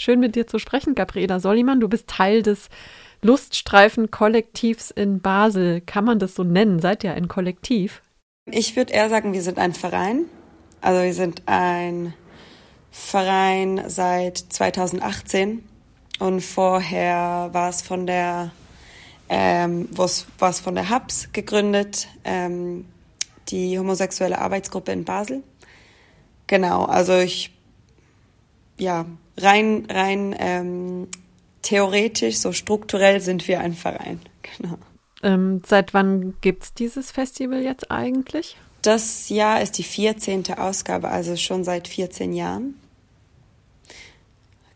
Schön mit dir zu sprechen, Gabriela Sollimann. Du bist Teil des Luststreifen-Kollektivs in Basel. Kann man das so nennen? Seid ihr ein Kollektiv? Ich würde eher sagen, wir sind ein Verein. Also wir sind ein Verein seit 2018 und vorher war es von der ähm, war es von der HAPS gegründet, ähm, die homosexuelle Arbeitsgruppe in Basel. Genau, also ich ja rein rein ähm, theoretisch, so strukturell sind wir ein Verein. Genau. Ähm, seit wann gibt es dieses Festival jetzt eigentlich? Das Jahr ist die 14. Ausgabe, also schon seit 14 Jahren.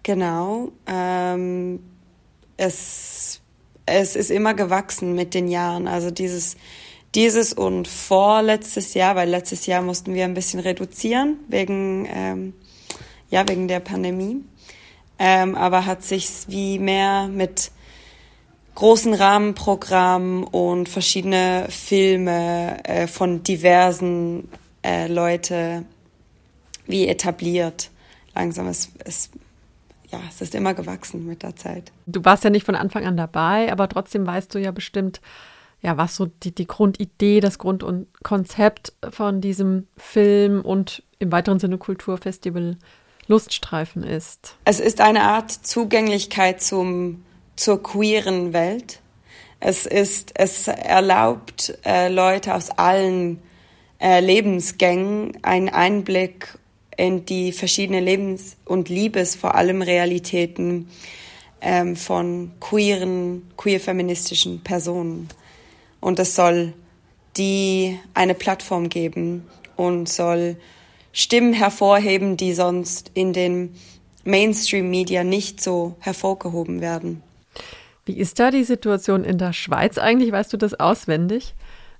Genau. Ähm, es, es ist immer gewachsen mit den Jahren. Also dieses, dieses und vorletztes Jahr, weil letztes Jahr mussten wir ein bisschen reduzieren wegen, ähm, ja, wegen der Pandemie. Ähm, aber hat sich wie mehr mit großen Rahmenprogrammen und verschiedene Filme äh, von diversen äh, Leute wie etabliert. Langsam, es, es, ja, es ist immer gewachsen mit der Zeit. Du warst ja nicht von Anfang an dabei, aber trotzdem weißt du ja bestimmt, ja, was so die, die Grundidee, das Grundkonzept von diesem Film und im weiteren Sinne Kulturfestival Luststreifen ist. Es ist eine Art Zugänglichkeit zum zur queeren Welt. Es ist, es erlaubt äh, Leute aus allen äh, Lebensgängen einen Einblick in die verschiedenen Lebens- und Liebes, vor allem Realitäten ähm, von queeren, queer-feministischen Personen. Und es soll die eine Plattform geben und soll Stimmen hervorheben, die sonst in den Mainstream-Media nicht so hervorgehoben werden. Wie ist da die Situation in der Schweiz eigentlich? Weißt du das auswendig?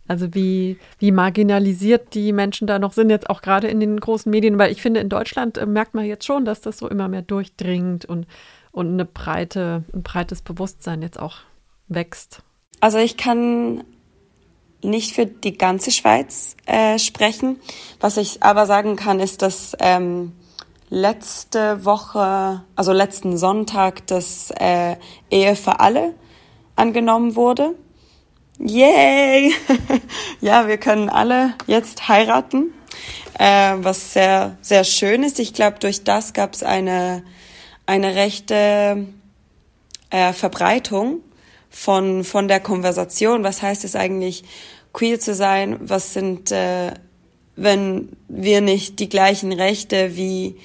Also wie, wie marginalisiert die Menschen da noch sind, jetzt auch gerade in den großen Medien, weil ich finde, in Deutschland äh, merkt man jetzt schon, dass das so immer mehr durchdringt und, und eine breite, ein breites Bewusstsein jetzt auch wächst. Also ich kann nicht für die ganze Schweiz äh, sprechen. Was ich aber sagen kann, ist, dass ähm, letzte Woche, also letzten Sonntag, das äh, Ehe für alle angenommen wurde. Yay! ja, wir können alle jetzt heiraten, äh, was sehr, sehr schön ist. Ich glaube, durch das gab es eine, eine rechte äh, Verbreitung von, von der Konversation. Was heißt es eigentlich, queer zu sein? Was sind, äh, wenn wir nicht die gleichen Rechte wie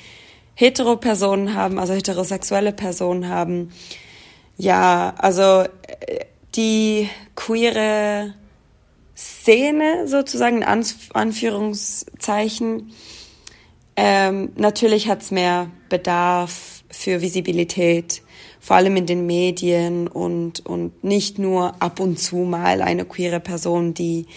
Hetero-Personen haben, also heterosexuelle Personen haben. Ja, also äh, die queere Szene sozusagen, in Anführungszeichen, ähm, natürlich hat's mehr Bedarf für Visibilität, vor allem in den Medien und, und nicht nur ab und zu mal eine queere Person, die,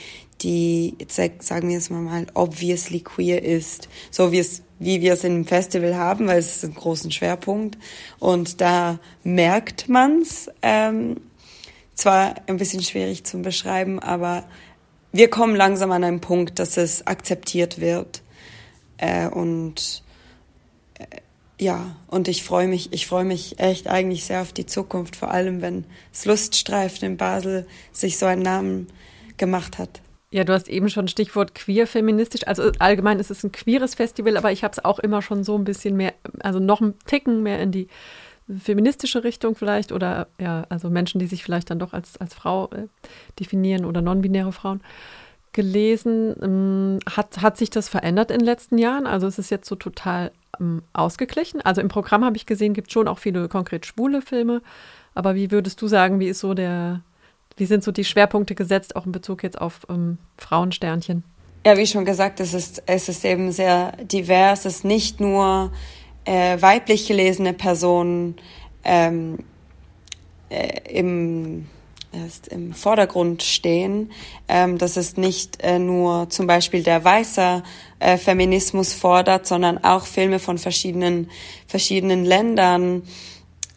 die, sagen wir es mal, obviously queer ist, so wie es wie wir es im Festival haben, weil es ist ein großen Schwerpunkt. Und da merkt man's. Ähm, zwar ein bisschen schwierig zu beschreiben, aber wir kommen langsam an einen Punkt, dass es akzeptiert wird. Äh, und ja, und ich freue mich, ich freue mich echt eigentlich sehr auf die Zukunft, vor allem wenn das Luststreifen in Basel sich so einen Namen gemacht hat. Ja, du hast eben schon Stichwort queer feministisch. Also allgemein ist es ein queeres Festival, aber ich habe es auch immer schon so ein bisschen mehr, also noch ein Ticken mehr in die feministische Richtung vielleicht oder ja, also Menschen, die sich vielleicht dann doch als, als Frau äh, definieren oder non-binäre Frauen gelesen. Ähm, hat, hat sich das verändert in den letzten Jahren? Also ist es jetzt so total ähm, ausgeglichen? Also im Programm habe ich gesehen, gibt schon auch viele konkret schwule Filme. Aber wie würdest du sagen, wie ist so der, wie sind so die Schwerpunkte gesetzt, auch in Bezug jetzt auf ähm, Frauensternchen? Ja, wie schon gesagt, es ist, es ist eben sehr divers. Es ist nicht nur äh, weiblich gelesene Personen ähm, äh, im, erst im Vordergrund stehen. Ähm, dass es nicht äh, nur zum Beispiel der weiße äh, Feminismus fordert, sondern auch Filme von verschiedenen, verschiedenen Ländern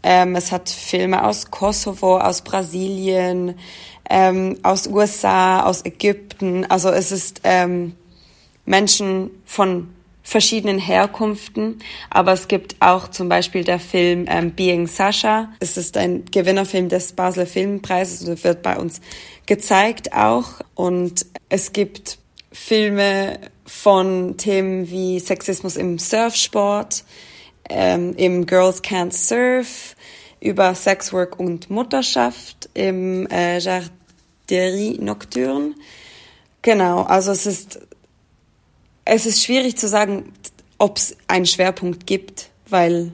ähm, es hat Filme aus Kosovo, aus Brasilien, ähm, aus USA, aus Ägypten. Also es ist ähm, Menschen von verschiedenen Herkünften, aber es gibt auch zum Beispiel der Film ähm, Being Sasha. Es ist ein Gewinnerfilm des Basler Filmpreises und wird bei uns gezeigt auch. Und es gibt Filme von Themen wie Sexismus im Surfsport, ähm, im Girls Can't Surf, über Sexwork und Mutterschaft im äh, Jarderie Nocturne. Genau, also es ist es ist schwierig zu sagen, ob es einen Schwerpunkt gibt, weil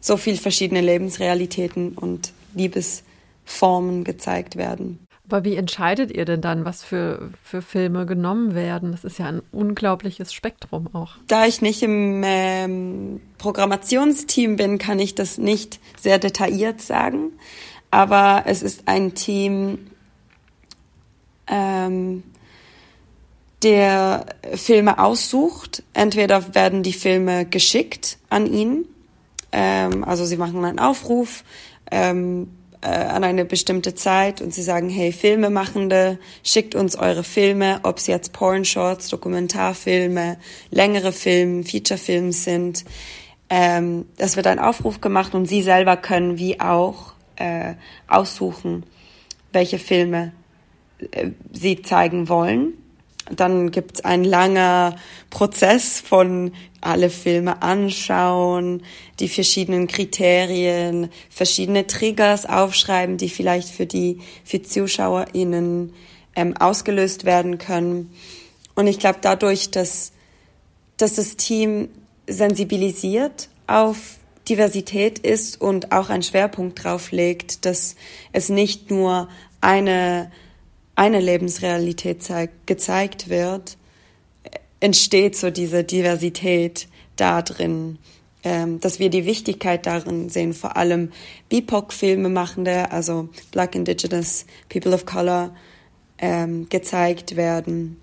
so viel verschiedene Lebensrealitäten und Liebesformen gezeigt werden. Aber wie entscheidet ihr denn dann, was für, für Filme genommen werden? Das ist ja ein unglaubliches Spektrum auch. Da ich nicht im ähm, Programmationsteam bin, kann ich das nicht sehr detailliert sagen. Aber es ist ein Team, ähm, der Filme aussucht. Entweder werden die Filme geschickt an ihn, ähm, also sie machen einen Aufruf ähm, äh, an eine bestimmte Zeit und sie sagen, hey Filmemachende, schickt uns eure Filme, ob es jetzt Porn-Shorts, Dokumentarfilme, längere Filme, Featurefilme sind. Ähm, das wird ein Aufruf gemacht und sie selber können wie auch äh, aussuchen, welche Filme äh, sie zeigen wollen. Dann gibt's ein langer Prozess von alle Filme anschauen, die verschiedenen Kriterien, verschiedene Triggers aufschreiben, die vielleicht für die für ZuschauerInnen ähm, ausgelöst werden können. Und ich glaube, dadurch, dass, dass das Team sensibilisiert auf Diversität ist und auch einen Schwerpunkt drauf legt, dass es nicht nur eine eine Lebensrealität zeigt, gezeigt wird, entsteht so diese Diversität da drin, ähm, dass wir die Wichtigkeit darin sehen, vor allem BIPOC-Filme machende, also Black Indigenous People of Color, ähm, gezeigt werden.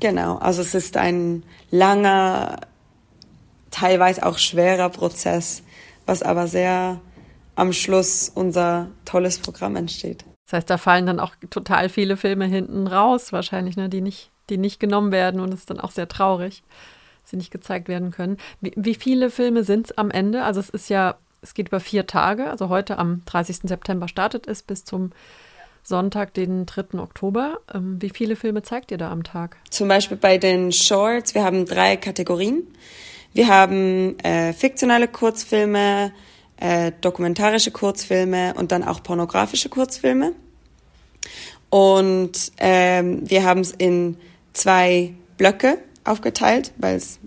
Genau, also es ist ein langer, teilweise auch schwerer Prozess, was aber sehr am Schluss unser tolles Programm entsteht. Das heißt, da fallen dann auch total viele Filme hinten raus, wahrscheinlich, ne, die nicht, die nicht genommen werden und es ist dann auch sehr traurig, dass sie nicht gezeigt werden können. Wie, wie viele Filme sind es am Ende? Also es ist ja, es geht über vier Tage, also heute am 30. September startet es bis zum Sonntag, den 3. Oktober. Ähm, wie viele Filme zeigt ihr da am Tag? Zum Beispiel bei den Shorts, wir haben drei Kategorien. Wir haben äh, fiktionale Kurzfilme, äh, dokumentarische Kurzfilme und dann auch pornografische Kurzfilme. Und ähm, wir haben es in zwei Blöcke aufgeteilt, weil es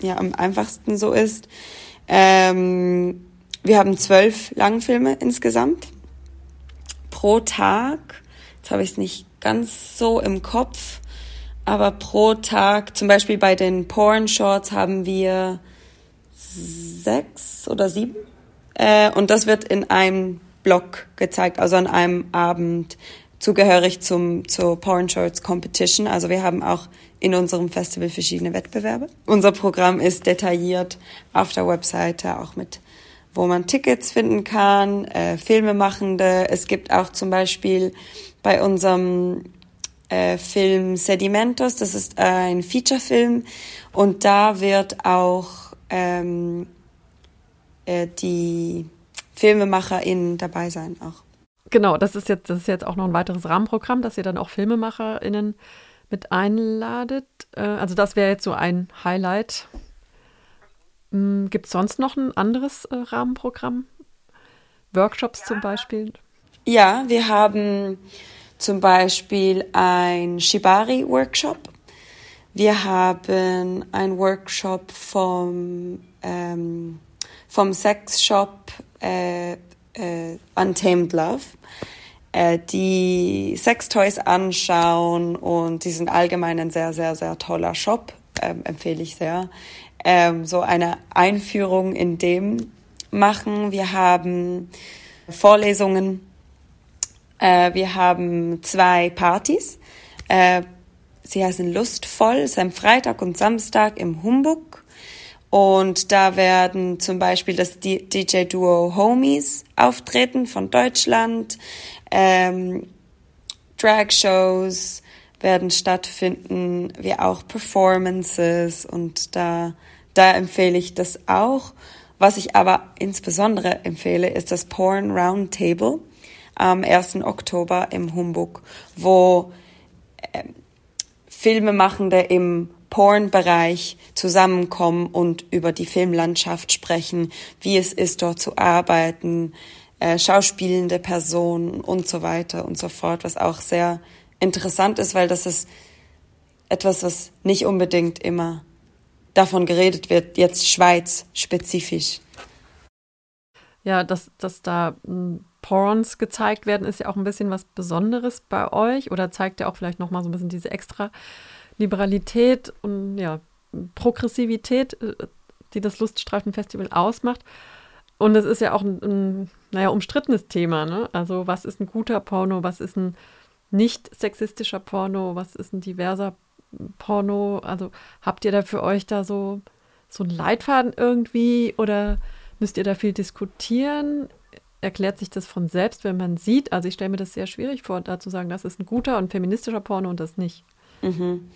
ja am einfachsten so ist. Ähm, wir haben zwölf Langfilme insgesamt pro Tag. Jetzt habe ich es nicht ganz so im Kopf, aber pro Tag, zum Beispiel bei den Porn Shorts haben wir sechs oder sieben äh, und das wird in einem Block gezeigt, also an einem Abend zugehörig zum, zur Porn Shorts Competition. Also wir haben auch in unserem Festival verschiedene Wettbewerbe. Unser Programm ist detailliert auf der Webseite, auch mit wo man Tickets finden kann, äh, Filmemachende. Es gibt auch zum Beispiel bei unserem äh, Film Sedimentos, das ist ein Featurefilm und da wird auch ähm, äh, die FilmemacherInnen dabei sein auch. Genau, das ist jetzt, das ist jetzt auch noch ein weiteres Rahmenprogramm, dass ihr dann auch FilmemacherInnen mit einladet. Äh, also das wäre jetzt so ein Highlight. Hm, Gibt es sonst noch ein anderes äh, Rahmenprogramm? Workshops zum Beispiel? Ja, wir haben zum Beispiel ein Shibari-Workshop. Wir haben einen Workshop vom ähm, vom Sexshop äh, äh, Untamed Love, äh, die Sextoys anschauen und die sind allgemein ein sehr, sehr, sehr toller Shop, ähm, empfehle ich sehr. Ähm, so eine Einführung in dem machen. Wir haben Vorlesungen, äh, wir haben zwei Partys. Äh, sie heißen Lustvoll, es ist am Freitag und Samstag im Humbug. Und da werden zum Beispiel das DJ-Duo Homies auftreten von Deutschland, ähm, Drag-Shows, werden stattfinden, wie auch Performances und da, da empfehle ich das auch. Was ich aber insbesondere empfehle, ist das Porn Roundtable am 1. Oktober im Humbug, wo äh, Filmemachende im Porn-Bereich zusammenkommen und über die Filmlandschaft sprechen, wie es ist, dort zu arbeiten, äh, schauspielende Personen und so weiter und so fort, was auch sehr interessant ist, weil das ist etwas, was nicht unbedingt immer davon geredet wird, jetzt Schweiz spezifisch. Ja, dass, dass da hm, Porns gezeigt werden, ist ja auch ein bisschen was Besonderes bei euch oder zeigt ja auch vielleicht nochmal so ein bisschen diese extra Liberalität und ja, Progressivität, äh, die das Luststreifenfestival ausmacht. Und es ist ja auch ein, ein naja, umstrittenes Thema. Ne? Also was ist ein guter Porno, was ist ein nicht sexistischer Porno, was ist ein diverser Porno? Also habt ihr da für euch da so, so einen Leitfaden irgendwie oder müsst ihr da viel diskutieren? Erklärt sich das von selbst, wenn man sieht? Also ich stelle mir das sehr schwierig vor, da zu sagen, das ist ein guter und feministischer Porno und das nicht. Mhm.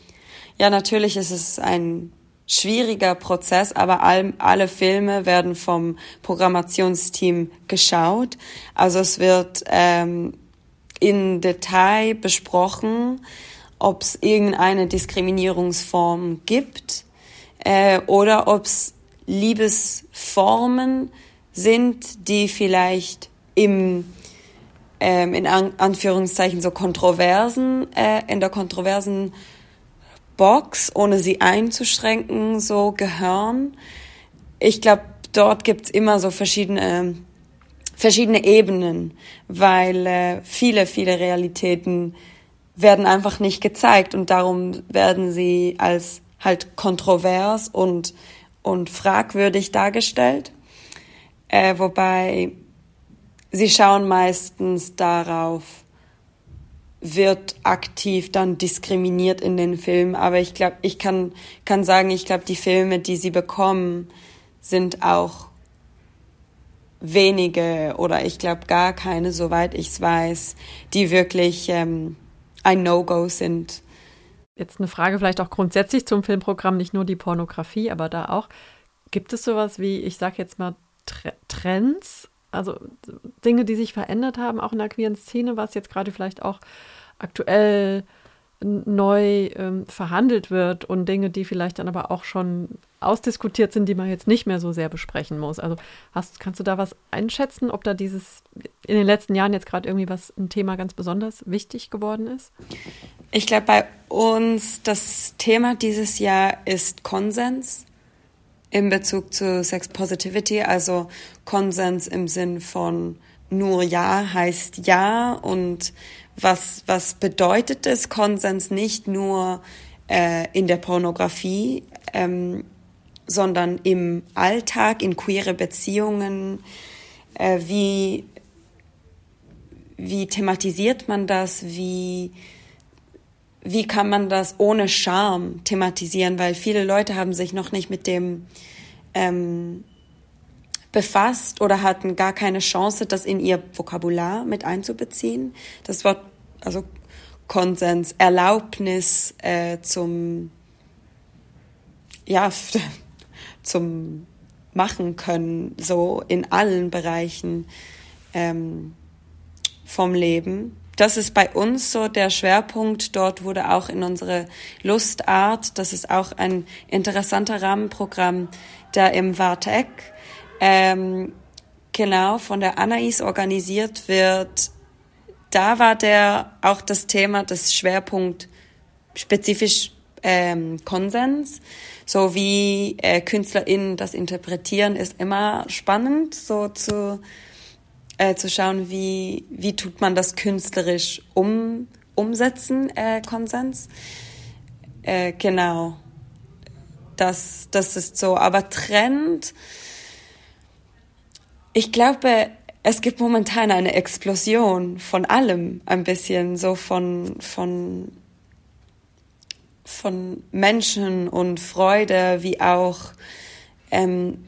Ja, natürlich ist es ein schwieriger Prozess, aber all, alle Filme werden vom Programmationsteam geschaut. Also es wird ähm, in Detail besprochen, ob es irgendeine Diskriminierungsform gibt äh, oder ob es Liebesformen sind, die vielleicht im ähm, in An Anführungszeichen so kontroversen äh, in der kontroversen Box, ohne sie einzuschränken, so gehören. Ich glaube, dort gibt's immer so verschiedene, verschiedene Ebenen, weil äh, viele, viele Realitäten werden einfach nicht gezeigt und darum werden sie als halt kontrovers und, und fragwürdig dargestellt. Äh, wobei sie schauen meistens darauf, wird aktiv dann diskriminiert in den Filmen. Aber ich glaube, ich kann, kann sagen, ich glaube, die Filme, die sie bekommen, sind auch wenige oder ich glaube gar keine, soweit ich es weiß, die wirklich ähm, ein No-Go sind. Jetzt eine Frage vielleicht auch grundsätzlich zum Filmprogramm, nicht nur die Pornografie, aber da auch. Gibt es sowas wie, ich sage jetzt mal, Trends also Dinge, die sich verändert haben, auch in der queeren Szene, was jetzt gerade vielleicht auch aktuell neu ähm, verhandelt wird und Dinge, die vielleicht dann aber auch schon ausdiskutiert sind, die man jetzt nicht mehr so sehr besprechen muss. Also hast, kannst du da was einschätzen, ob da dieses in den letzten Jahren jetzt gerade irgendwie was ein Thema ganz besonders wichtig geworden ist? Ich glaube, bei uns das Thema dieses Jahr ist Konsens in Bezug zu Sex Positivity, also Konsens im Sinn von nur Ja heißt Ja und was, was bedeutet es, Konsens nicht nur äh, in der Pornografie, ähm, sondern im Alltag, in queere Beziehungen, äh, wie, wie thematisiert man das, wie, wie kann man das ohne Scham thematisieren, weil viele Leute haben sich noch nicht mit dem ähm, befasst oder hatten gar keine Chance, das in ihr Vokabular mit einzubeziehen. Das Wort, also Konsens, Erlaubnis äh, zum, ja, zum machen können, so in allen Bereichen ähm, vom Leben das ist bei uns so der Schwerpunkt. Dort wurde auch in unsere Lustart, das ist auch ein interessanter Rahmenprogramm, der im Vartek ähm, genau von der Anais organisiert wird. Da war der auch das Thema, das Schwerpunkt spezifisch ähm, Konsens. So wie äh, KünstlerInnen das interpretieren, ist immer spannend, so zu äh, zu schauen, wie, wie tut man das künstlerisch um, umsetzen, äh, Konsens. Äh, genau. Das, das ist so. Aber Trend, ich glaube, es gibt momentan eine Explosion von allem ein bisschen, so von, von, von Menschen und Freude, wie auch ähm,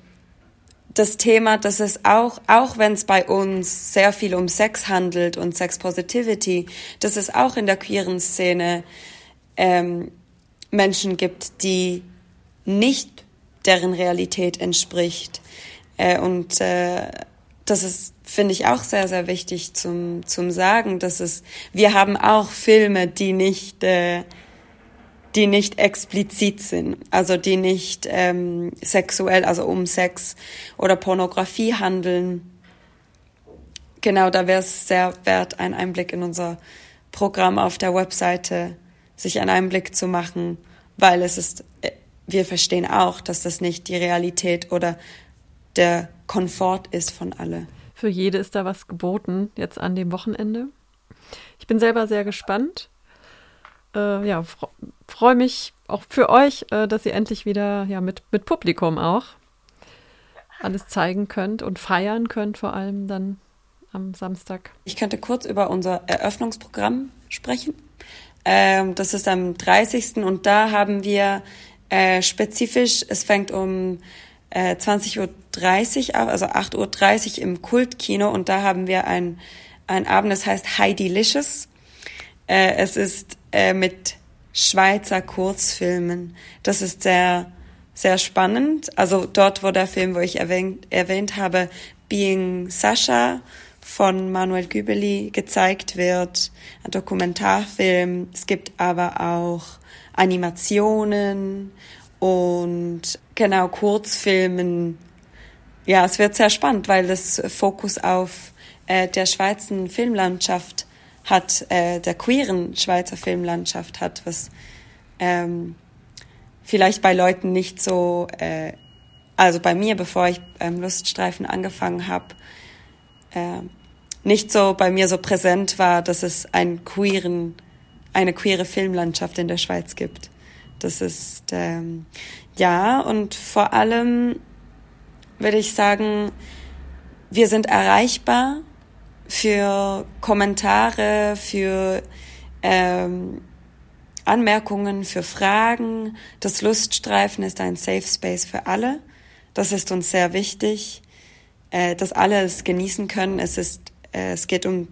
das Thema, dass es auch, auch wenn es bei uns sehr viel um Sex handelt und Sex Positivity, dass es auch in der queeren Szene ähm, Menschen gibt, die nicht deren Realität entspricht. Äh, und äh, das ist, finde ich, auch sehr, sehr wichtig zum, zum Sagen, dass es, wir haben auch Filme, die nicht, äh, die nicht explizit sind, also die nicht ähm, sexuell, also um Sex oder Pornografie handeln. Genau, da wäre es sehr wert, einen Einblick in unser Programm auf der Webseite, sich einen Einblick zu machen, weil es ist, äh, wir verstehen auch, dass das nicht die Realität oder der Komfort ist von alle. Für jede ist da was geboten, jetzt an dem Wochenende. Ich bin selber sehr gespannt. Äh, ja, freue mich auch für euch, äh, dass ihr endlich wieder ja, mit, mit Publikum auch alles zeigen könnt und feiern könnt, vor allem dann am Samstag. Ich könnte kurz über unser Eröffnungsprogramm sprechen. Ähm, das ist am 30. und da haben wir äh, spezifisch, es fängt um äh, 20.30 Uhr, also 8.30 Uhr im Kultkino und da haben wir ein, ein Abend, das heißt Heidi Licious. Äh, es ist äh, mit Schweizer Kurzfilmen. Das ist sehr, sehr spannend. Also dort, wo der Film, wo ich erwähnt, erwähnt habe, Being Sasha von Manuel Gübeli gezeigt wird, ein Dokumentarfilm. Es gibt aber auch Animationen und genau Kurzfilmen. Ja, es wird sehr spannend, weil das Fokus auf äh, der Schweizer Filmlandschaft hat, äh, der queeren Schweizer Filmlandschaft hat, was ähm, vielleicht bei Leuten nicht so, äh, also bei mir, bevor ich beim Luststreifen angefangen habe, äh, nicht so bei mir so präsent war, dass es einen queeren, eine queere Filmlandschaft in der Schweiz gibt. Das ist ähm, ja und vor allem würde ich sagen, wir sind erreichbar für Kommentare, für ähm, Anmerkungen, für Fragen. Das Luststreifen ist ein Safe Space für alle. Das ist uns sehr wichtig, äh, dass alle es genießen können. Es ist, äh, es geht um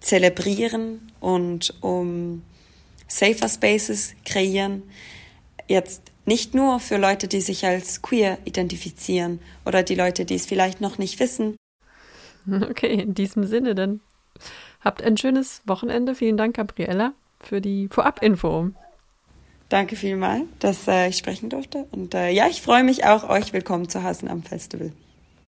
Zelebrieren und um Safer Spaces kreieren. Jetzt nicht nur für Leute, die sich als queer identifizieren oder die Leute, die es vielleicht noch nicht wissen. Okay, in diesem Sinne dann. Habt ein schönes Wochenende. Vielen Dank, Gabriella, für die Vorab-Info. Danke vielmals, dass äh, ich sprechen durfte. Und äh, ja, ich freue mich auch, euch willkommen zu heißen am Festival.